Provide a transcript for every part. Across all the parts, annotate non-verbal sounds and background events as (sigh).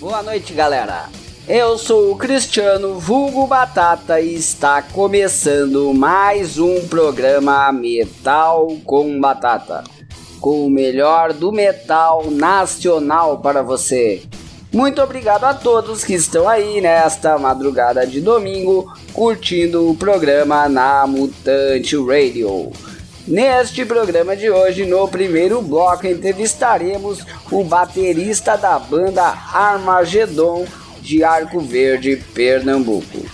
Boa noite, galera. Eu sou o Cristiano Vulgo Batata e está começando mais um programa Metal com Batata, com o melhor do metal nacional para você. Muito obrigado a todos que estão aí nesta madrugada de domingo curtindo o programa na Mutante Radio. Neste programa de hoje, no primeiro bloco, entrevistaremos o baterista da banda Armagedon de Arco Verde, Pernambuco.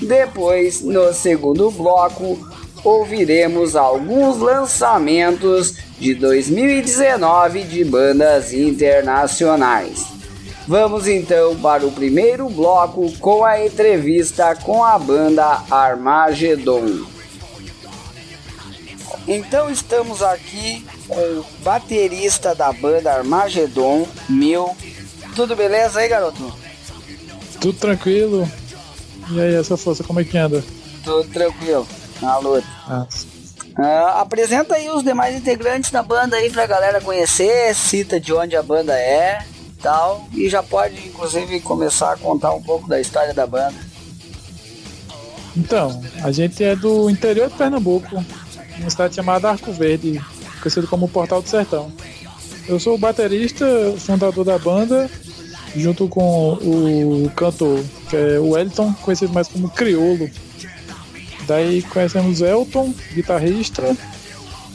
Depois, no segundo bloco, ouviremos alguns lançamentos de 2019 de bandas internacionais. Vamos então para o primeiro bloco com a entrevista com a banda Armagedon. Então estamos aqui com o baterista da banda Armagedon, Mil. Tudo beleza aí, garoto? Tudo tranquilo. E aí, essa força, como é que anda? Tudo tranquilo, na luta. Ah, Ah, apresenta aí os demais integrantes da banda aí pra galera conhecer, cita de onde a banda é tal. E já pode, inclusive, começar a contar um pouco da história da banda. Então, a gente é do interior de Pernambuco, uma cidade chamada Arco Verde, conhecido como Portal do Sertão. Eu sou o baterista, fundador da banda, junto com o cantor, que é o Elton, conhecido mais como Criolo. Daí conhecemos Elton, guitarrista,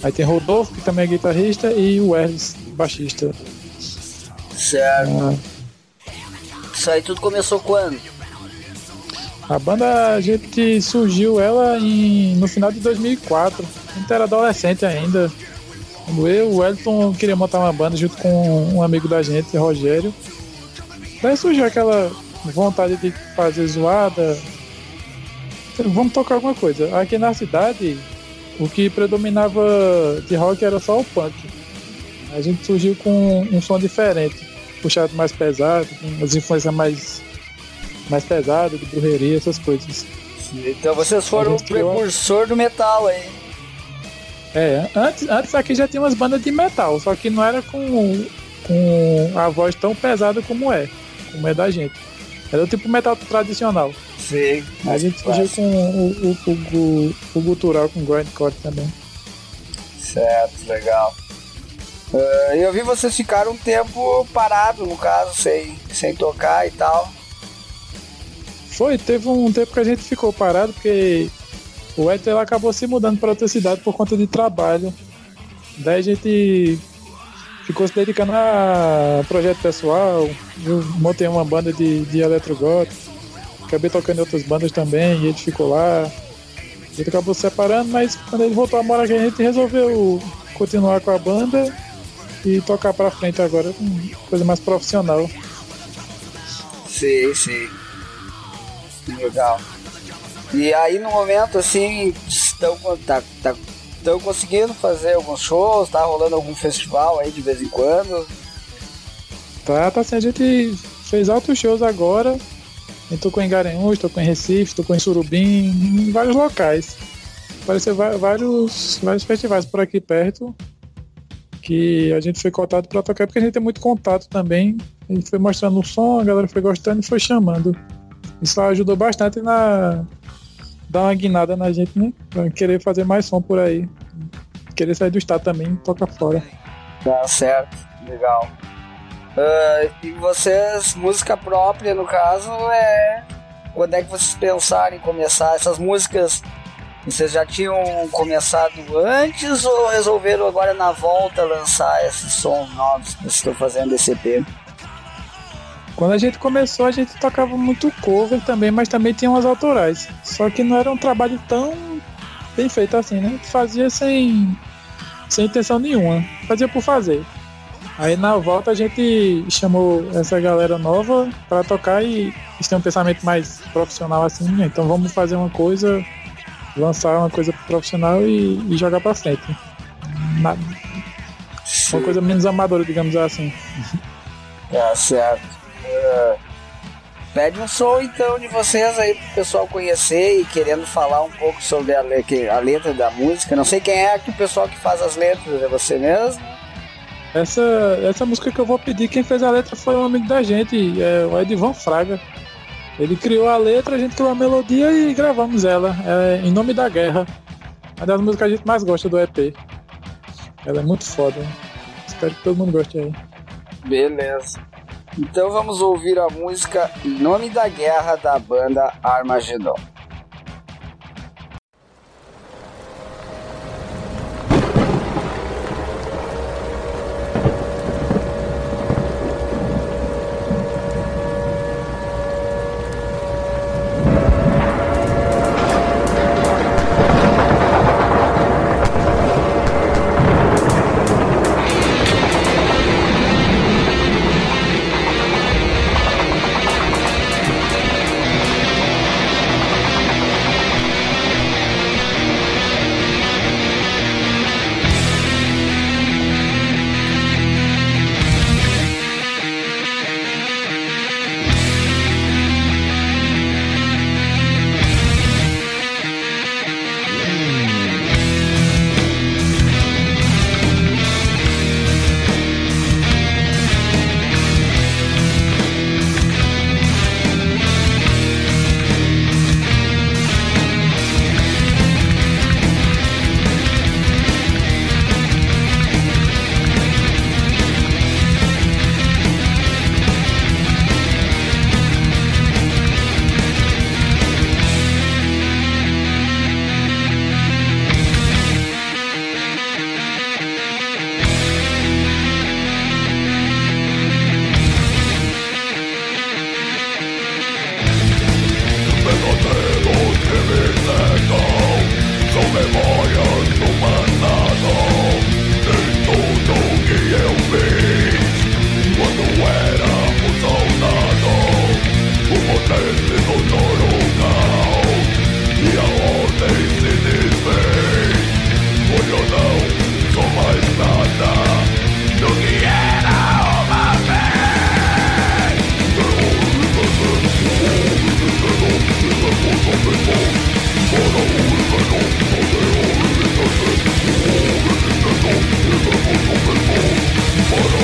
aí tem Rodolfo, que também é guitarrista, e o Erles, baixista. Certo. Ah, Isso aí tudo começou quando? A banda a gente surgiu ela em, no final de 2004. A gente era adolescente ainda. Quando eu, o Elton, queria montar uma banda junto com um amigo da gente, Rogério. Daí surgiu aquela vontade de fazer zoada. Vamos tocar alguma coisa. Aqui na cidade, o que predominava de rock era só o punk. A gente surgiu com um som diferente, puxado mais pesado, com as influências mais, mais pesadas, de brujeria, essas coisas. Então vocês foram A o precursor do metal aí. É, antes, antes aqui já tinha umas bandas de metal, só que não era com, com a voz tão pesada como é, como é da gente. Era o tipo metal tradicional. Sim. A gente surgiu com o, o, o, o, o gutural, com grindcore também. Certo, legal. Ah, eu vi vocês ficaram um tempo parado, no caso, sem, sem tocar e tal. Foi, teve um tempo que a gente ficou parado, porque o Ether acabou se mudando para outra cidade por conta de trabalho. Daí a gente ficou se dedicando a projeto pessoal. Eu montei uma banda de, de eletrogótico. Acabei tocando em outras bandas também, e ele ficou lá. Ele acabou se separando, mas quando ele voltou a morar aqui, a gente resolveu continuar com a banda e tocar pra frente agora coisa mais profissional. Sim, sim. Legal. E aí no momento assim, estão tá, tá, estão conseguindo fazer alguns shows, tá rolando algum festival aí de vez em quando. Tá, tá assim, a gente fez altos shows agora. Eu tocou em Garanhuns, tocou em Recife, tocou em Surubim, em vários locais. Apareceu vários, vários festivais por aqui perto que a gente foi cotado para tocar porque a gente tem muito contato também. A gente foi mostrando o som, a galera foi gostando e foi chamando. Isso ajudou bastante na dar uma guinada na gente, né? Pra querer fazer mais som por aí. Querer sair do estado também, toca fora. Tá certo, legal. Ah, e vocês, música própria no caso, é. Quando é que vocês pensaram em começar essas músicas? Vocês já tinham começado antes ou resolveram agora na volta lançar esses sons novos que estão fazendo esse EP? Quando a gente começou, a gente tocava muito cover também, mas também tinha umas autorais. Só que não era um trabalho tão bem feito assim, né? A gente fazia sem, sem intenção nenhuma. Fazia por fazer. Aí na volta a gente chamou essa galera nova para tocar e eles têm um pensamento mais profissional assim, né? então vamos fazer uma coisa, lançar uma coisa profissional e, e jogar para frente. Na, uma coisa menos amadora, digamos assim. (laughs) É, certo. Uh, pede um som então de vocês aí pro pessoal conhecer e querendo falar um pouco sobre a, a letra da música. Não sei quem é que o pessoal que faz as letras, é você mesmo? Essa, essa música que eu vou pedir, quem fez a letra foi um amigo da gente, é o Edvan Fraga. Ele criou a letra, a gente criou a melodia e gravamos ela. É Em Nome da Guerra. Uma das músicas que a gente mais gosta do EP. Ela é muito foda. Espero que todo mundo goste aí. Beleza. Então vamos ouvir a música Em Nome da Guerra da banda Armagedon. Open more, but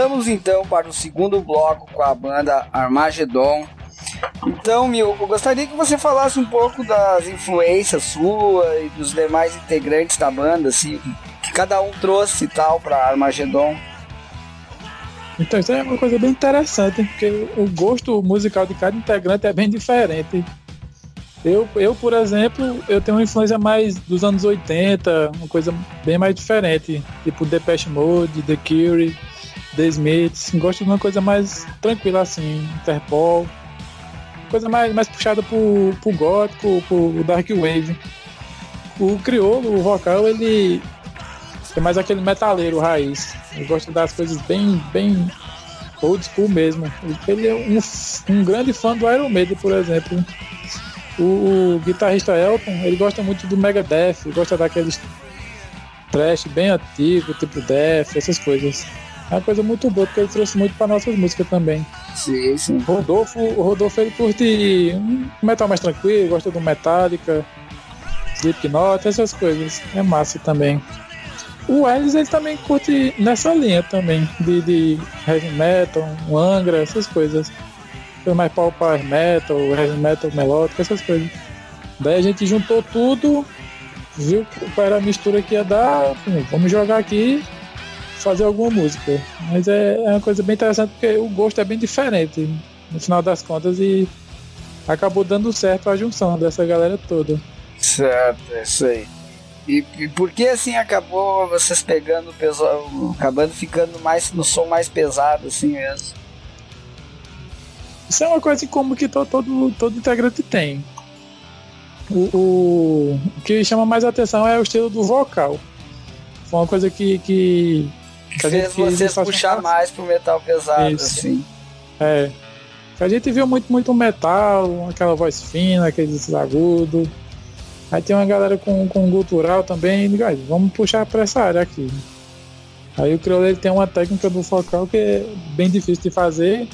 Voltamos então para o segundo bloco com a banda Armageddon. Então, Mil, eu gostaria que você falasse um pouco das influências sua e dos demais integrantes da banda, assim, que cada um trouxe e tal para Armageddon. Então, isso é uma coisa bem interessante, porque o gosto musical de cada integrante é bem diferente. Eu, eu, por exemplo, eu tenho uma influência mais dos anos 80, uma coisa bem mais diferente, tipo Depeche Mode, The Cure, The Smiths, gosto de uma coisa mais tranquila assim, Interpol, coisa mais, mais puxada pro, pro gótico, pro dark wave. O crioulo, o vocal, ele é mais aquele metaleiro raiz. Eu gosto das coisas bem, bem old school mesmo. Ele é um, um grande fã do Iron Maiden, por exemplo. O, o, guitarrista Elton, ele gosta muito do Megadeth, gosta daqueles trash bem antigo, tipo Death, essas coisas. É uma coisa muito boa, porque ele trouxe muito para nossas músicas também. Sim, sim. Rodolfo, o Rodolfo ele curte um metal mais tranquilo, gosta do Metallica, Slipknot, essas coisas. É massa também. O Ellis ele também curte nessa linha também, de, de heavy metal, Angra, essas coisas. Foi mais power metal, heavy metal melódico, essas coisas. Daí a gente juntou tudo, viu qual era a mistura que ia dar, vamos jogar aqui fazer alguma música. Mas é, é uma coisa bem interessante porque o gosto é bem diferente no final das contas e acabou dando certo a junção dessa galera toda. Certo, é isso aí. E, e por que assim acabou vocês pegando pesado, acabando ficando mais no som mais pesado assim mesmo? Isso é uma coisa como que todo, todo, todo integrante tem. O, o, o, que chama mais atenção é o estilo do vocal. Foi uma coisa que, que que fez vocês puxar mais pro metal pesado, Isso. assim. É. A gente viu muito, muito metal, aquela voz fina, aqueles agudos. Aí tem uma galera com, com cultural também, e, vamos puxar pra essa área aqui. Aí o crioulo ele tem uma técnica do focal que é bem difícil de fazer.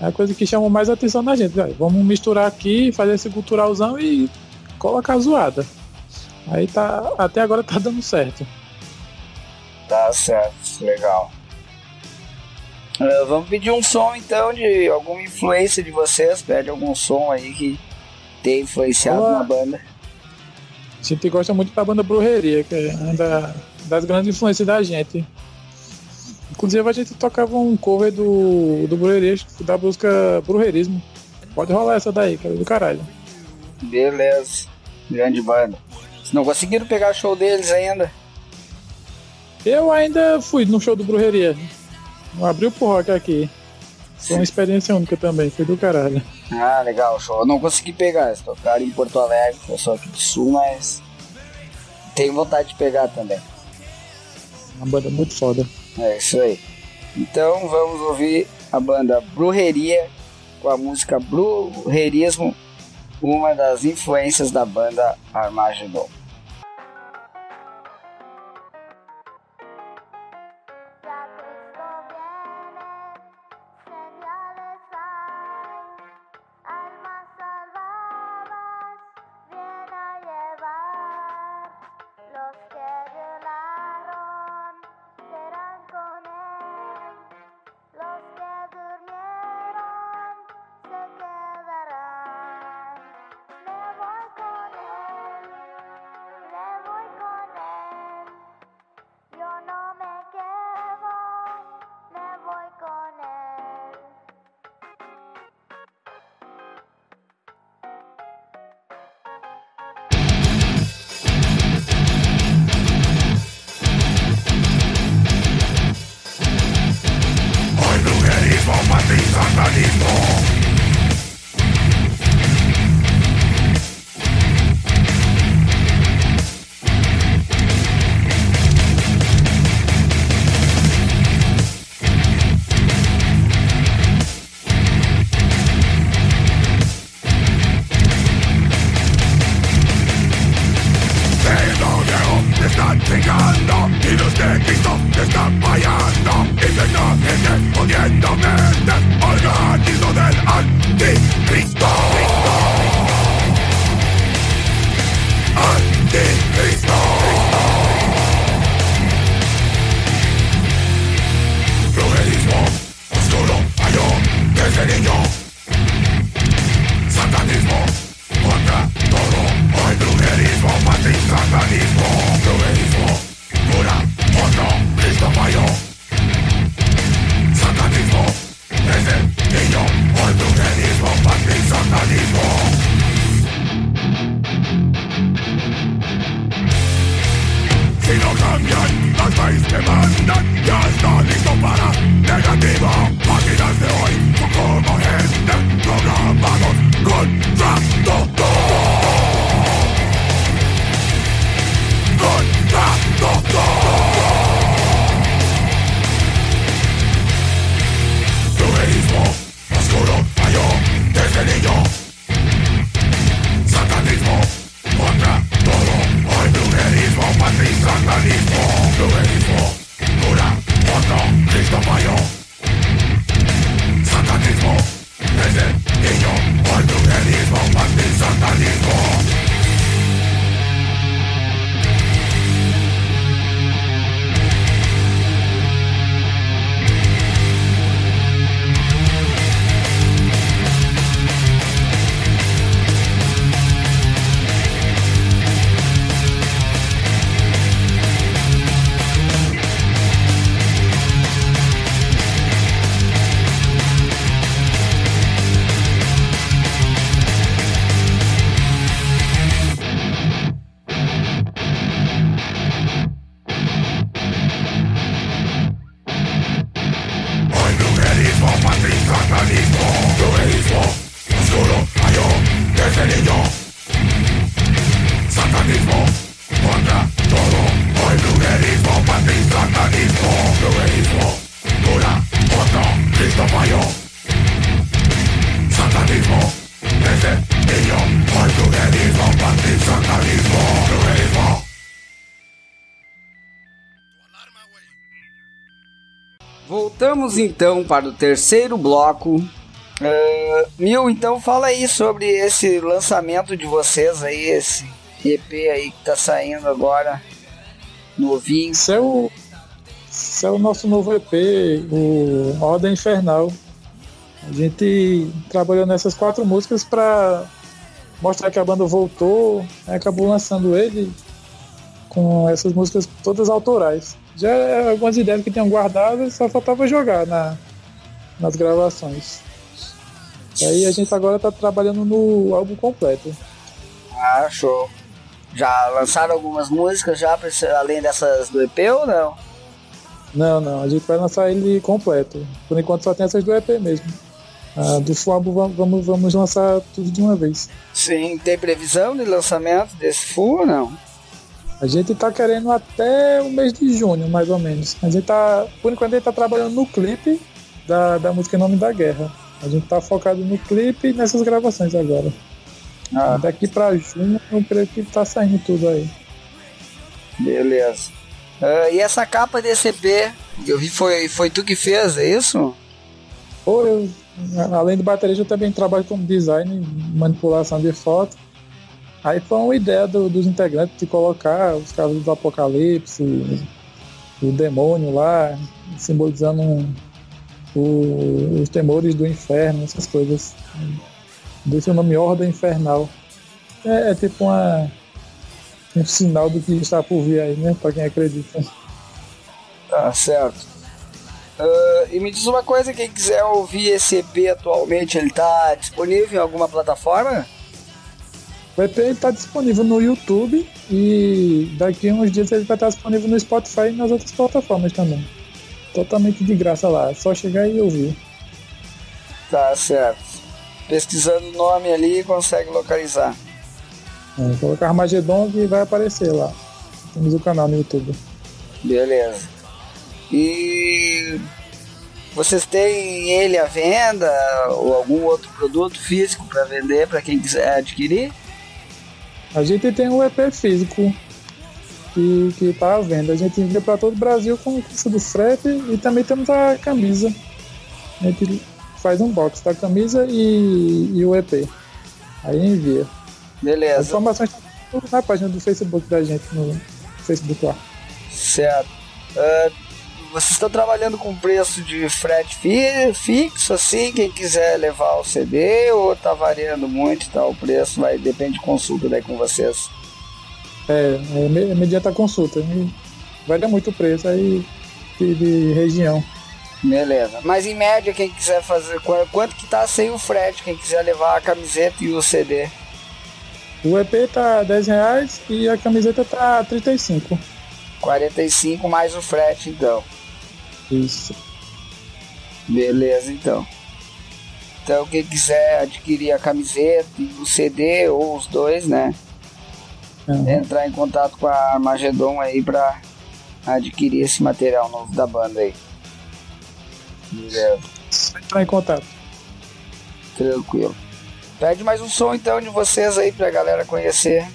É a coisa que chama mais atenção da gente. Vamos misturar aqui, fazer esse culturalzão e colocar a zoada. Aí tá. Até agora tá dando certo. Tá certo, legal. Uh, vamos pedir um som então de alguma influência de vocês. Pede algum som aí que tenha influenciado Olá. na banda. A gente gosta muito da banda Brujeria, que é uma da, das grandes influências da gente. Inclusive a gente tocava um cover do, do Brujeria, da música Brujerismo. Pode rolar essa daí, que é do caralho. Beleza, grande banda. Não conseguiram pegar show deles ainda, eu ainda fui no show do Brujeria. Abriu pro rock aqui. Foi uma experiência única também, foi do caralho. Ah, legal, show. Eu não consegui pegar, eles tocaram em Porto Alegre, eu sou aqui do sul, mas tenho vontade de pegar também. Uma banda muito foda. É isso aí. Então vamos ouvir a banda Brujeria com a música Brujerismo, uma das influências da banda Armageddon. Vamos então para o terceiro bloco. Uh, Mil, então fala aí sobre esse lançamento de vocês aí, esse EP aí que tá saindo agora, novinho. Esse é o, esse é o nosso novo EP, o Ordem Infernal. A gente trabalhou nessas quatro músicas para mostrar que a banda voltou, acabou lançando ele com essas músicas todas autorais já é algumas ideias que tinham guardado, só faltava jogar na, nas gravações. E aí a gente agora tá trabalhando no álbum completo. Ah, show. Já lançaram algumas músicas já, além dessas do EP ou não? Não, não, a gente vai lançar ele completo. Por enquanto só tem essas do EP mesmo. Ah, do full vamos, vamos lançar tudo de uma vez. Sim, tem previsão de lançamento desse full ou não? A gente tá querendo até o mês de junho, mais ou menos. A gente tá, por enquanto, a gente tá trabalhando no clipe da, da música Nome da Guerra. A gente tá focado no clipe e nessas gravações agora. Ah. Daqui pra junho, eu creio que tá saindo tudo aí. Beleza. Uh, e essa capa desse EP, que eu vi, foi, foi tu que fez, é isso? Pô, eu, além do baterista, eu também trabalho como design, manipulação de foto. Aí foi uma ideia do, dos integrantes de colocar os cavalos do Apocalipse, o demônio lá, simbolizando um, o, os temores do inferno, essas coisas. Desse o nome Ordem Infernal. É, é, tipo uma, um sinal do que está por vir aí, né? Pra quem acredita. Tá certo. Uh, e me diz uma coisa, quem quiser ouvir esse EP atualmente, ele tá disponível em alguma plataforma? O EP está disponível no YouTube e daqui a uns dias ele vai estar disponível no Spotify e nas outras plataformas também. Totalmente de graça lá, é só chegar e ouvir. Tá certo. Pesquisando o nome ali consegue localizar. É, colocar Armagedon e vai aparecer lá. Temos o canal no YouTube. Beleza. E vocês têm ele à venda ou algum outro produto físico para vender para quem quiser adquirir? A gente tem um EP físico. que, que tá à venda. A gente envia para todo o Brasil com o custo do frete e também temos a camisa. A gente faz um box da camisa e, e o EP. Aí envia. Beleza. As informações estão na página do Facebook da gente, no Facebook lá. Certo. Uh, vocês estão trabalhando com preço de frete fi fixo, assim, quem quiser levar o CD, ou tá variando muito e tal, o preço vai, depende de consulta daí com vocês. É, é, é mediante consulta. Varia muito o preço aí de, de, região. Beleza. Mas em média, quem quiser fazer. Quanto que tá sem o frete? Quem quiser levar a camiseta e o CD? O EP tá 10 reais e a camiseta tá 35. 45 mais o frete, então. Isso. Beleza, então. Então, quem quiser adquirir a camiseta e o CD, ou os dois, né? Uhum. Entrar em contato com a Armagedon aí pra adquirir esse material novo da banda aí. Beleza. Entrar em contato. Tranquilo. Pede mais um som então de vocês aí pra galera conhecer.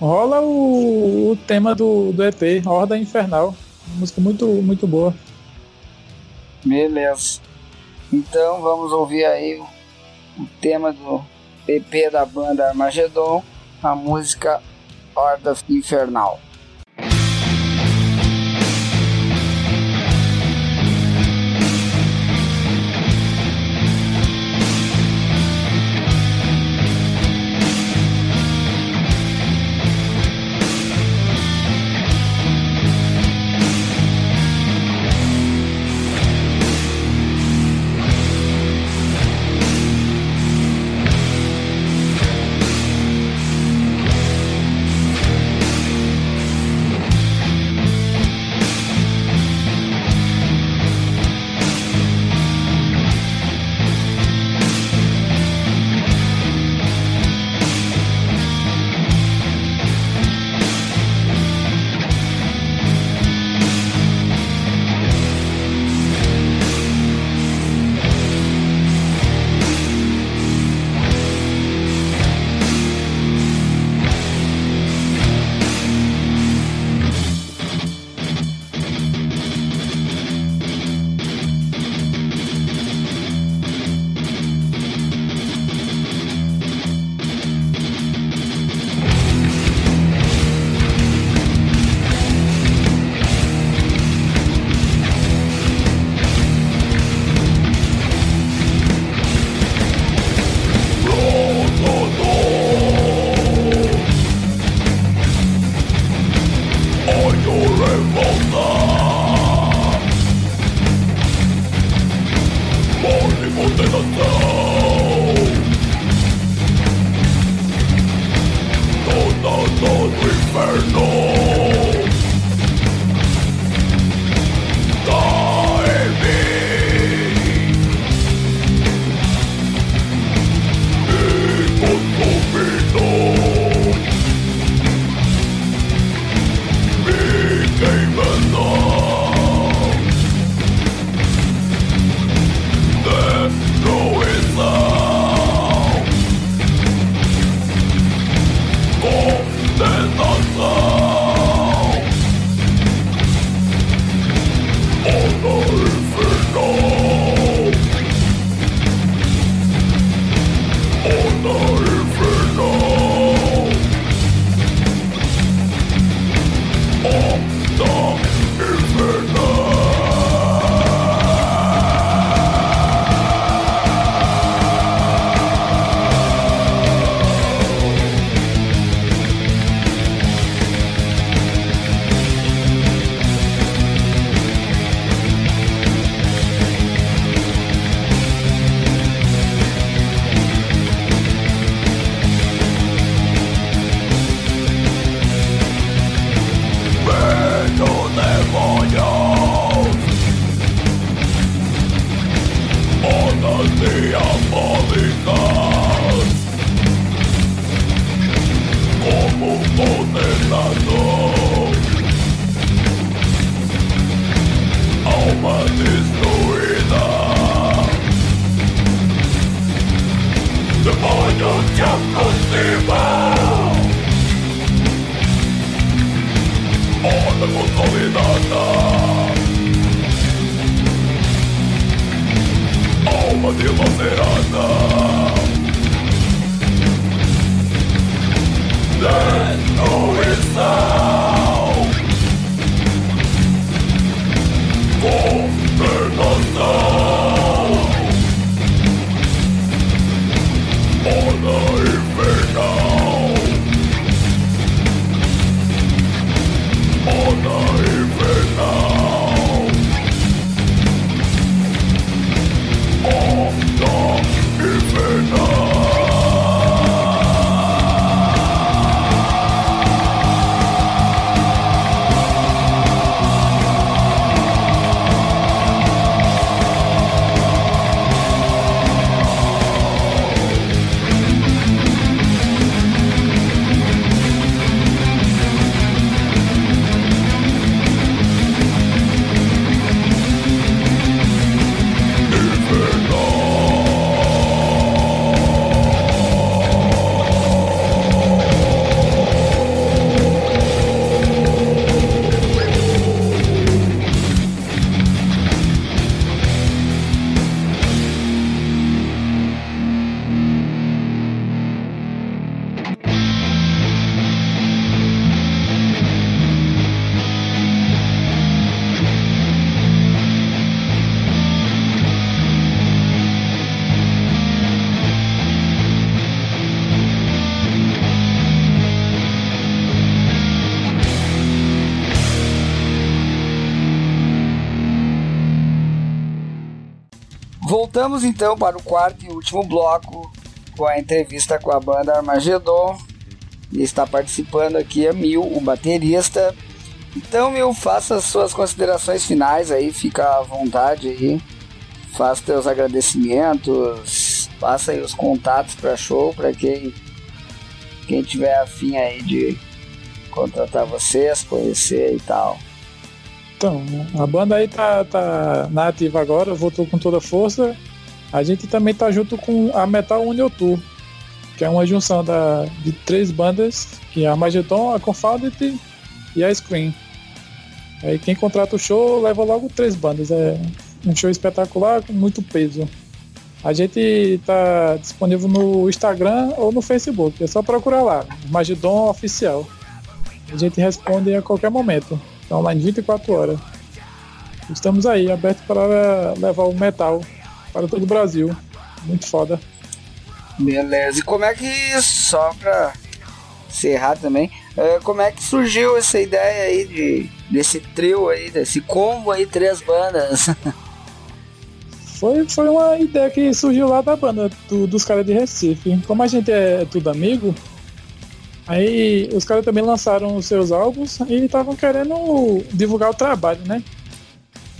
Rola o, o tema do, do EP, Horda Infernal. Música muito, muito boa. Beleza. Então vamos ouvir aí o, o tema do EP da banda Armagedon, a música Horda Infernal. Oh, it's the Voltamos então para o quarto e último bloco com a entrevista com a banda Armagedon. E está participando aqui a Mil, o baterista. Então, Mil, faça suas considerações finais aí, fica à vontade aí. Faça seus agradecimentos, passa aí os contatos para show para quem quem tiver afim aí de contratar vocês, conhecer e tal. Então, a banda aí tá, tá na ativa agora, voltou com toda força. A gente também tá junto com a Metal Union Tour, que é uma junção da, de três bandas, que é a Mageton, a Confounded e a Scream. Aí quem contrata o show leva logo três bandas. É um show espetacular com muito peso. A gente tá disponível no Instagram ou no Facebook. É só procurar lá, Magedon Oficial. A gente responde a qualquer momento. Tá online 24 horas. Estamos aí, abertos para levar o metal para todo o Brasil. Muito foda. Beleza. E como é que, só pra encerrar também, é, como é que surgiu essa ideia aí de, desse trio aí, desse combo aí, três bandas? (laughs) Foi, foi uma ideia que surgiu lá da banda, do, dos caras de Recife. Como a gente é tudo amigo, Aí os caras também lançaram os seus álbuns e estavam querendo divulgar o trabalho, né?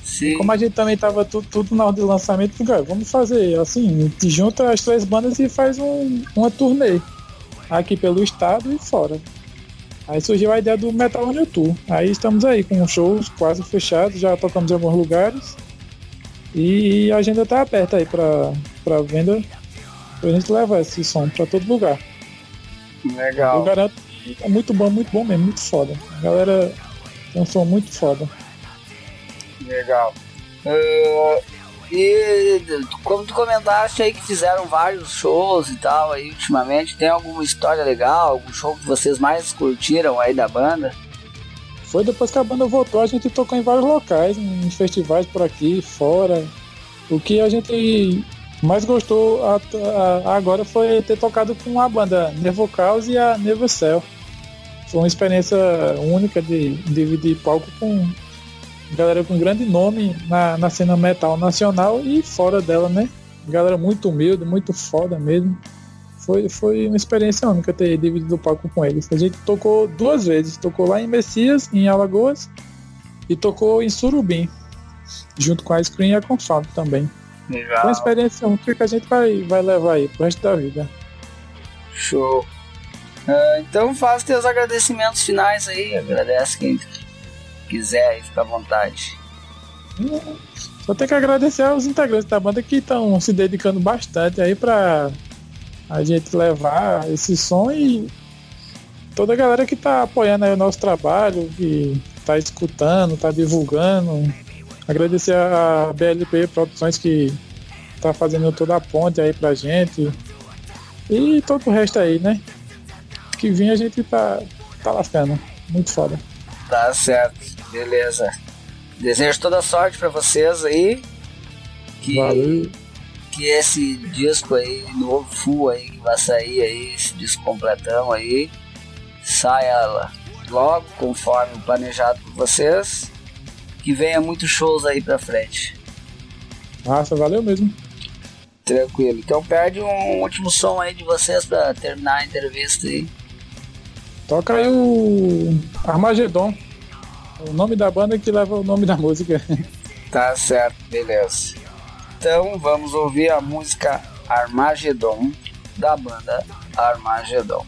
Sim. Como a gente também tava tudo, tudo na hora de lançamento, cara, vamos fazer assim, junta as três bandas e faz um, uma turnê aqui pelo estado e fora. Aí surgiu a ideia do Metal on Tour. Aí estamos aí com shows quase fechados, já tocamos em alguns lugares. E a agenda tá aberta aí pra, pra venda, pra gente levar esse som pra todo lugar. Legal. Eu garanto que é muito bom, muito bom mesmo, muito foda. A galera tem um som muito foda. Legal. Uh, e como tu comentaste aí que fizeram vários shows e tal aí ultimamente, tem alguma história legal, algum show que vocês mais curtiram aí da banda? Foi depois que a banda voltou, a gente tocou em vários locais, em festivais por aqui, fora. O que a gente mais gostou a, a, agora foi ter tocado com a banda Nervo Caos e a Nervo Cell. Foi uma experiência única de dividir palco com galera com grande nome na, na cena metal nacional e fora dela, né? Galera muito humilde, muito foda mesmo. Foi, foi uma experiência única ter dividido o palco com eles. A gente tocou duas vezes. Tocou lá em Messias, em Alagoas, e tocou em Surubim, junto com a Screen e a Confound também. Legal. Uma experiência única que a gente vai, vai levar aí pro resto da vida. Show. Uh, então faz teus agradecimentos finais aí, agradece quem quiser aí, fica à vontade. Só tem que agradecer aos integrantes da banda que estão se dedicando bastante aí pra a gente levar esse som e toda a galera que tá apoiando aí o nosso trabalho, que tá escutando, tá divulgando, Agradecer a BLP Produções que tá fazendo toda a ponte aí pra gente. E todo o resto aí, né? Que vinha a gente tá, tá lascando. Muito foda. Tá certo, beleza. Desejo toda sorte para vocês aí. Que, Valeu. Que esse disco aí, novo full aí, que vai sair aí, esse disco completão aí, saia logo, conforme planejado por vocês. Que venha muitos shows aí pra frente. Nossa, valeu mesmo. Tranquilo. Então perde um último som aí de vocês pra terminar a entrevista aí. Toca aí o Armagedon. O nome da banda que leva o nome da (laughs) música. Tá certo, beleza. Então vamos ouvir a música Armagedon da banda Armagedon.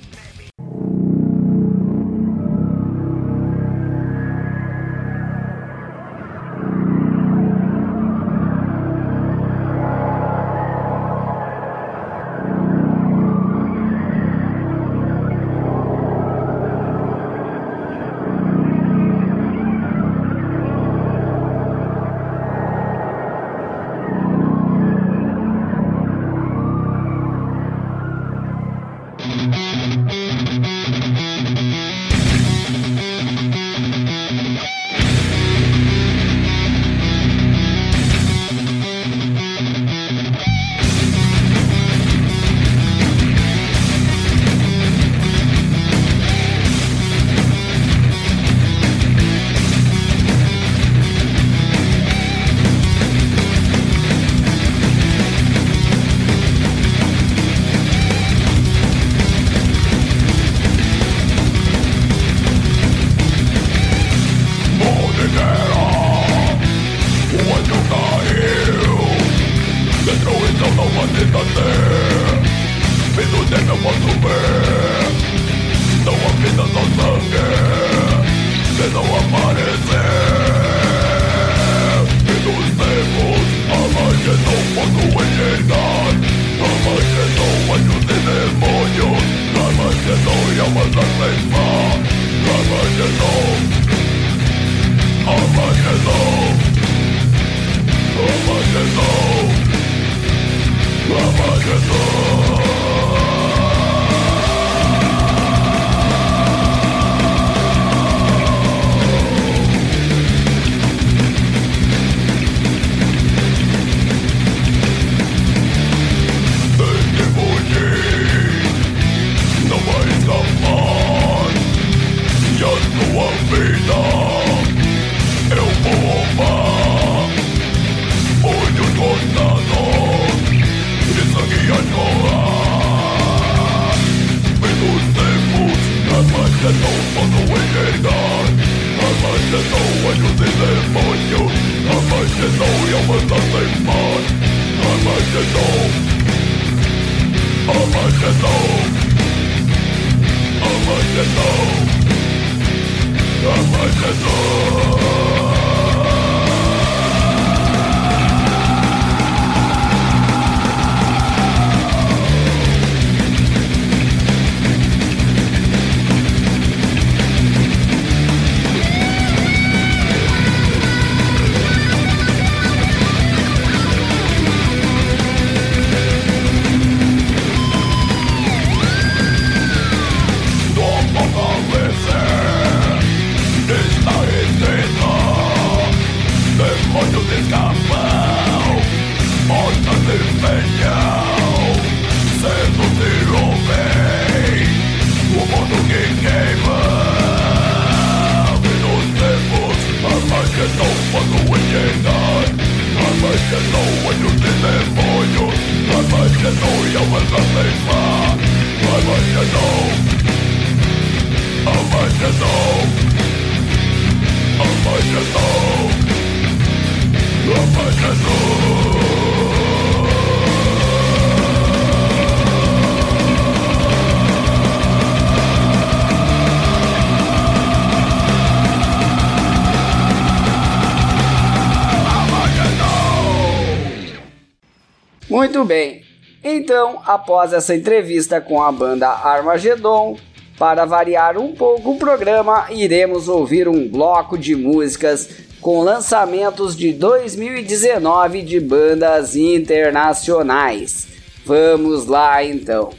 Wonderful Muito bem. Então, após essa entrevista com a banda Armagedon, para variar um pouco o programa, iremos ouvir um bloco de músicas com lançamentos de 2019 de bandas internacionais. Vamos lá então.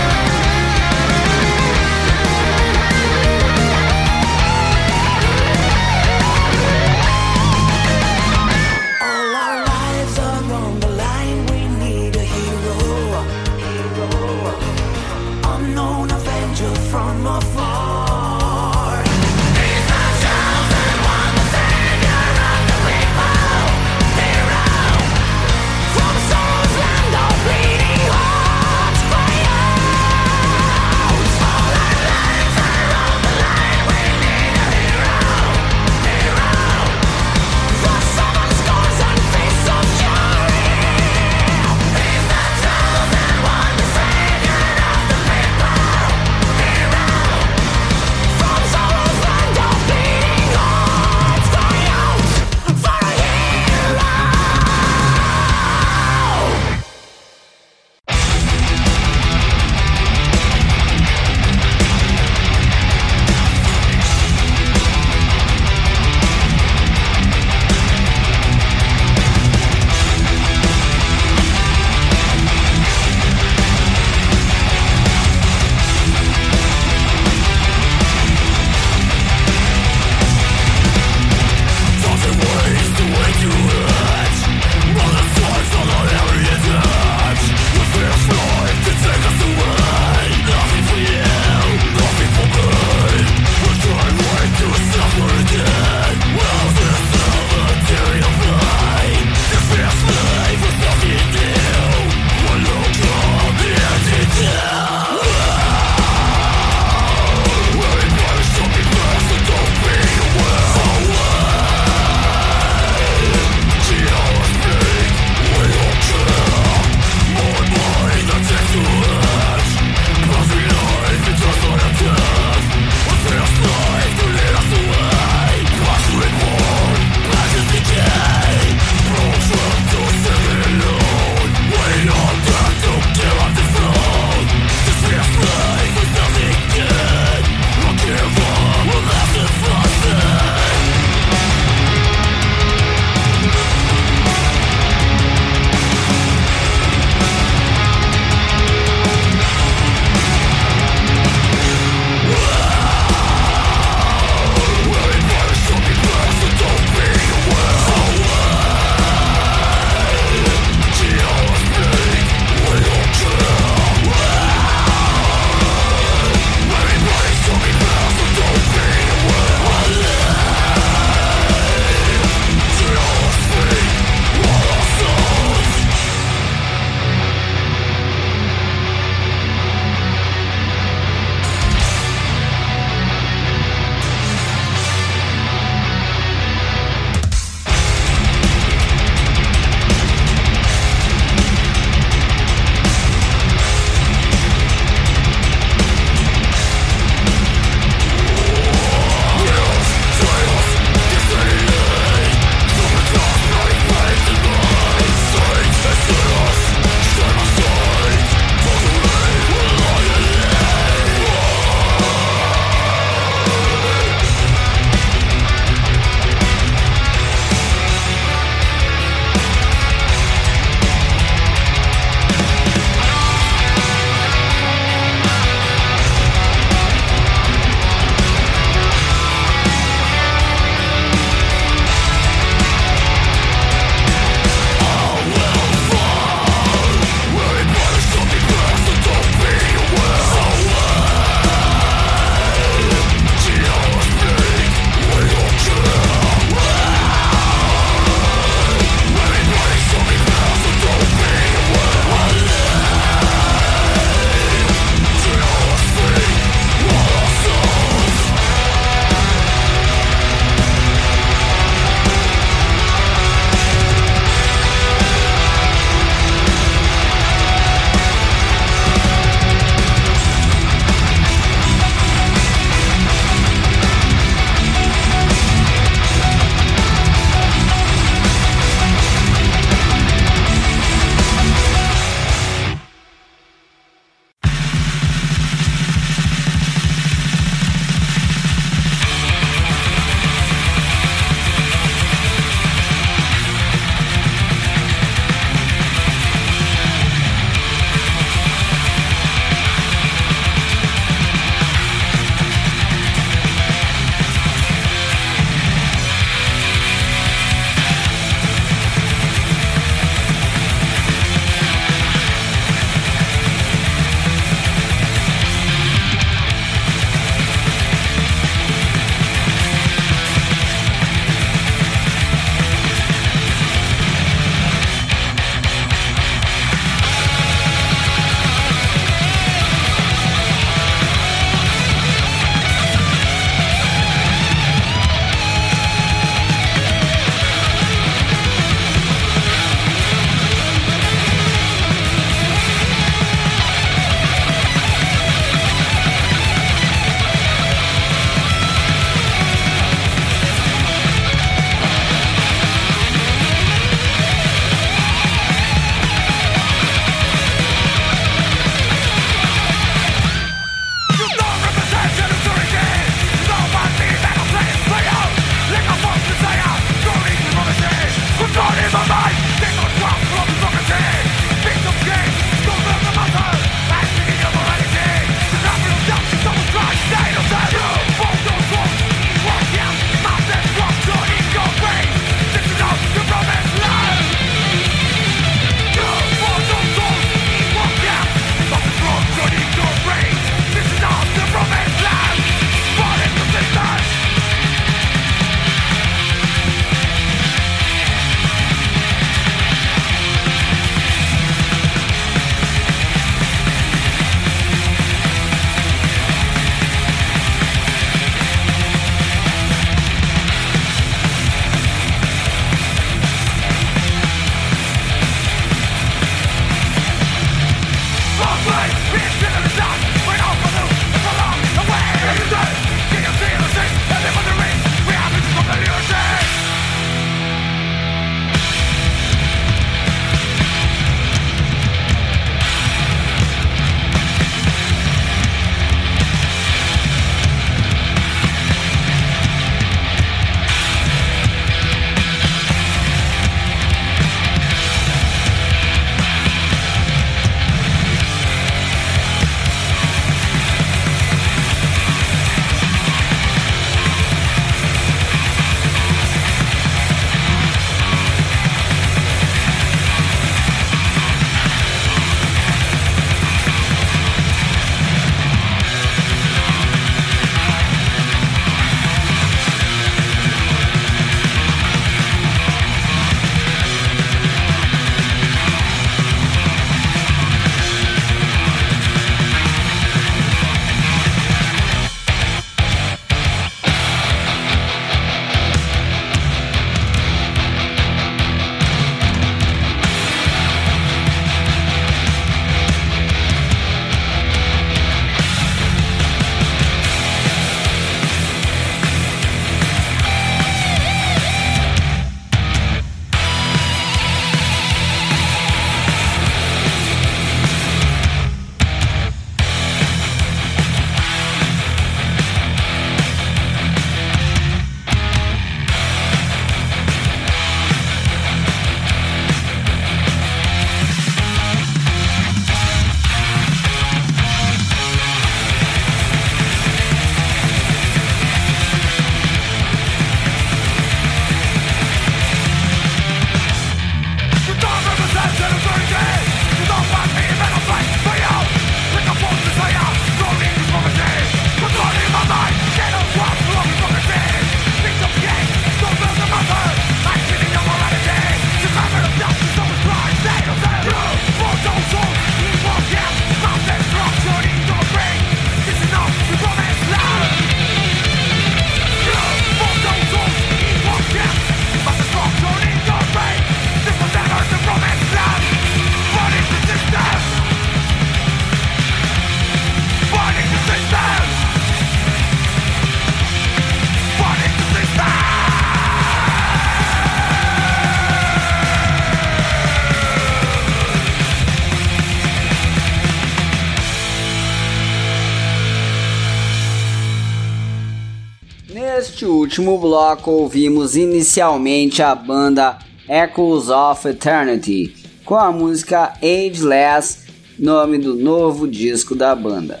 Neste último bloco ouvimos inicialmente a banda Echoes of Eternity com a música Ageless, nome do novo disco da banda.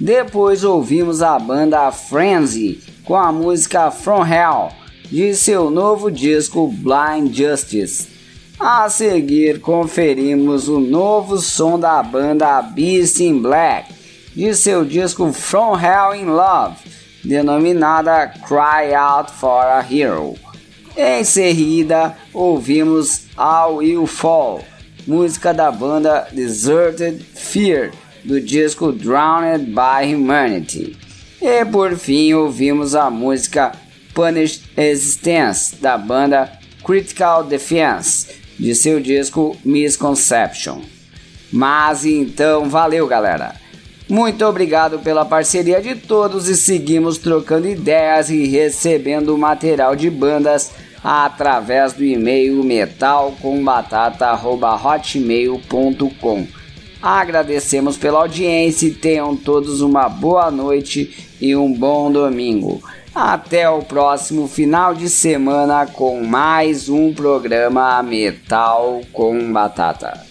Depois ouvimos a banda Frenzy com a música From Hell de seu novo disco Blind Justice. A seguir conferimos o novo som da banda Beast in Black de seu disco From Hell in Love, denominada Cry Out for a Hero. Em seguida, ouvimos All Will Fall, música da banda Deserted Fear, do disco Drowned by Humanity. E por fim, ouvimos a música Punished Existence, da banda Critical Defense, de seu disco Misconception. Mas então, valeu galera! Muito obrigado pela parceria de todos e seguimos trocando ideias e recebendo material de bandas através do e-mail metalcombatata@hotmail.com. Agradecemos pela audiência e tenham todos uma boa noite e um bom domingo. Até o próximo final de semana com mais um programa Metal com Batata.